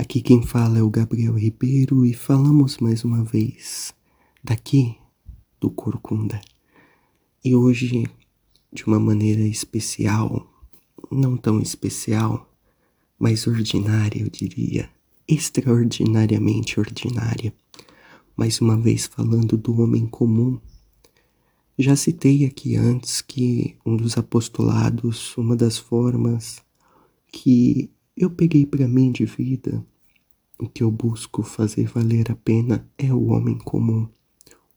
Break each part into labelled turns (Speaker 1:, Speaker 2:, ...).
Speaker 1: Aqui quem fala é o Gabriel Ribeiro e falamos mais uma vez daqui do Corcunda. E hoje, de uma maneira especial, não tão especial, mas ordinária, eu diria, extraordinariamente ordinária. Mais uma vez falando do homem comum. Já citei aqui antes que um dos apostolados, uma das formas que eu peguei para mim de vida, o que eu busco fazer valer a pena é o homem comum,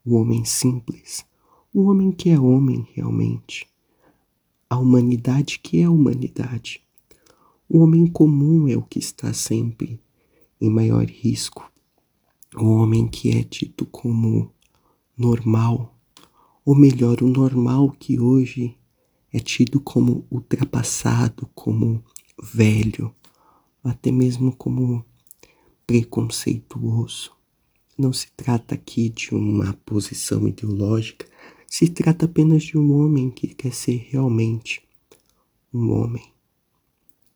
Speaker 1: o homem simples, o homem que é homem realmente, a humanidade que é humanidade. O homem comum é o que está sempre em maior risco, o homem que é dito como normal, ou melhor, o normal que hoje é tido como ultrapassado, como velho, até mesmo como preconceituoso. Não se trata aqui de uma posição ideológica, se trata apenas de um homem que quer ser realmente um homem.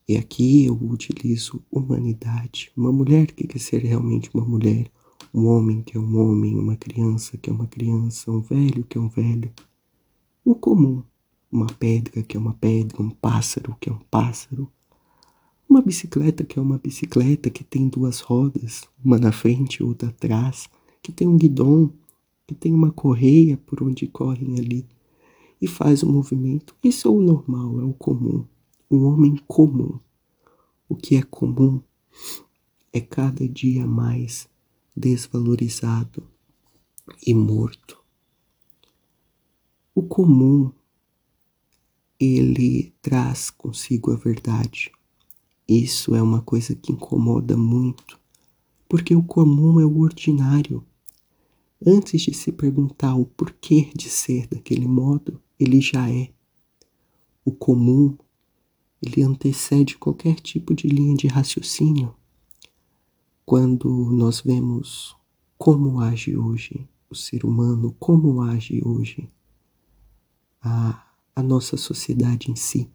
Speaker 1: E aqui eu utilizo humanidade. Uma mulher que quer ser realmente uma mulher, um homem que é um homem, uma criança que é uma criança, um velho que é um velho. O comum, uma pedra que é uma pedra, um pássaro que é um pássaro, uma bicicleta que é uma bicicleta que tem duas rodas, uma na frente e outra atrás, que tem um guidão, que tem uma correia por onde correm ali e faz o movimento. Isso é o normal, é o comum. Um homem comum. O que é comum é cada dia mais desvalorizado e morto. O comum ele traz consigo a verdade. Isso é uma coisa que incomoda muito, porque o comum é o ordinário. Antes de se perguntar o porquê de ser daquele modo, ele já é. O comum, ele antecede qualquer tipo de linha de raciocínio. Quando nós vemos como age hoje o ser humano, como age hoje a, a nossa sociedade em si,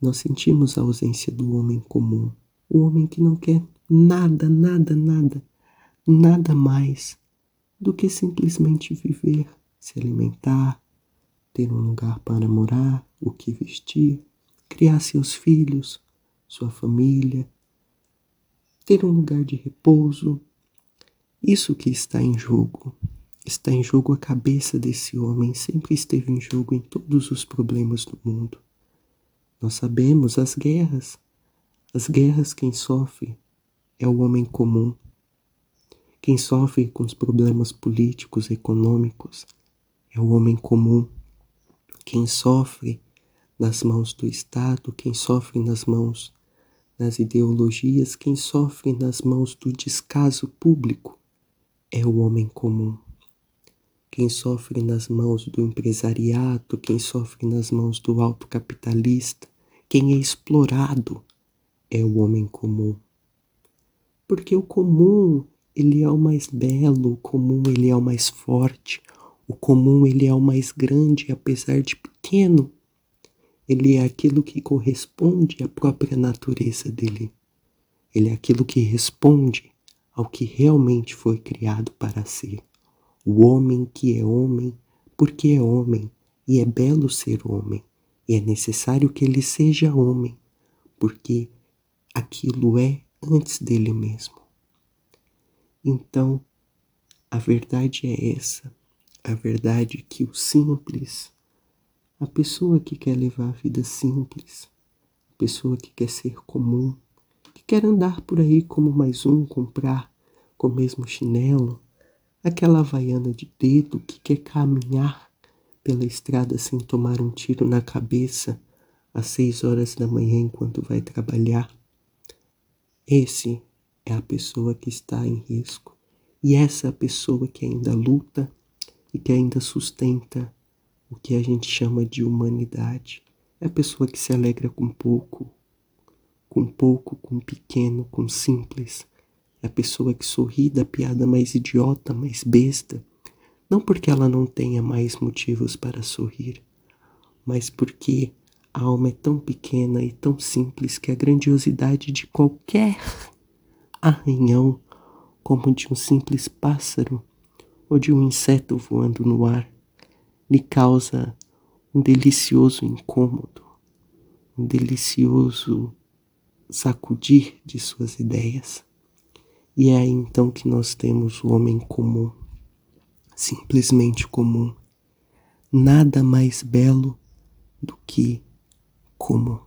Speaker 1: nós sentimos a ausência do homem comum, o homem que não quer nada, nada, nada, nada mais do que simplesmente viver, se alimentar, ter um lugar para morar, o que vestir, criar seus filhos, sua família, ter um lugar de repouso. Isso que está em jogo. Está em jogo a cabeça desse homem, sempre esteve em jogo em todos os problemas do mundo. Nós sabemos as guerras. As guerras quem sofre é o homem comum. Quem sofre com os problemas políticos, econômicos, é o homem comum. Quem sofre nas mãos do Estado, quem sofre nas mãos das ideologias, quem sofre nas mãos do descaso público é o homem comum. Quem sofre nas mãos do empresariado, quem sofre nas mãos do alto capitalista, quem é explorado é o homem comum. Porque o comum, ele é o mais belo, o comum, ele é o mais forte, o comum, ele é o mais grande, apesar de pequeno. Ele é aquilo que corresponde à própria natureza dele. Ele é aquilo que responde ao que realmente foi criado para ser o homem que é homem, porque é homem, e é belo ser homem, e é necessário que ele seja homem, porque aquilo é antes dele mesmo. Então, a verdade é essa, a verdade é que o simples, a pessoa que quer levar a vida simples, a pessoa que quer ser comum, que quer andar por aí como mais um, comprar com o mesmo chinelo, aquela havaiana de dedo que quer caminhar pela estrada sem tomar um tiro na cabeça às seis horas da manhã enquanto vai trabalhar. Esse é a pessoa que está em risco. E essa é a pessoa que ainda luta e que ainda sustenta o que a gente chama de humanidade. É a pessoa que se alegra com pouco, com pouco, com pequeno, com simples a pessoa que sorri da piada mais idiota, mais besta, não porque ela não tenha mais motivos para sorrir, mas porque a alma é tão pequena e tão simples que a grandiosidade de qualquer arranhão como de um simples pássaro ou de um inseto voando no ar lhe causa um delicioso incômodo, um delicioso sacudir de suas ideias. E é aí então que nós temos o homem comum, simplesmente comum, nada mais belo do que comum.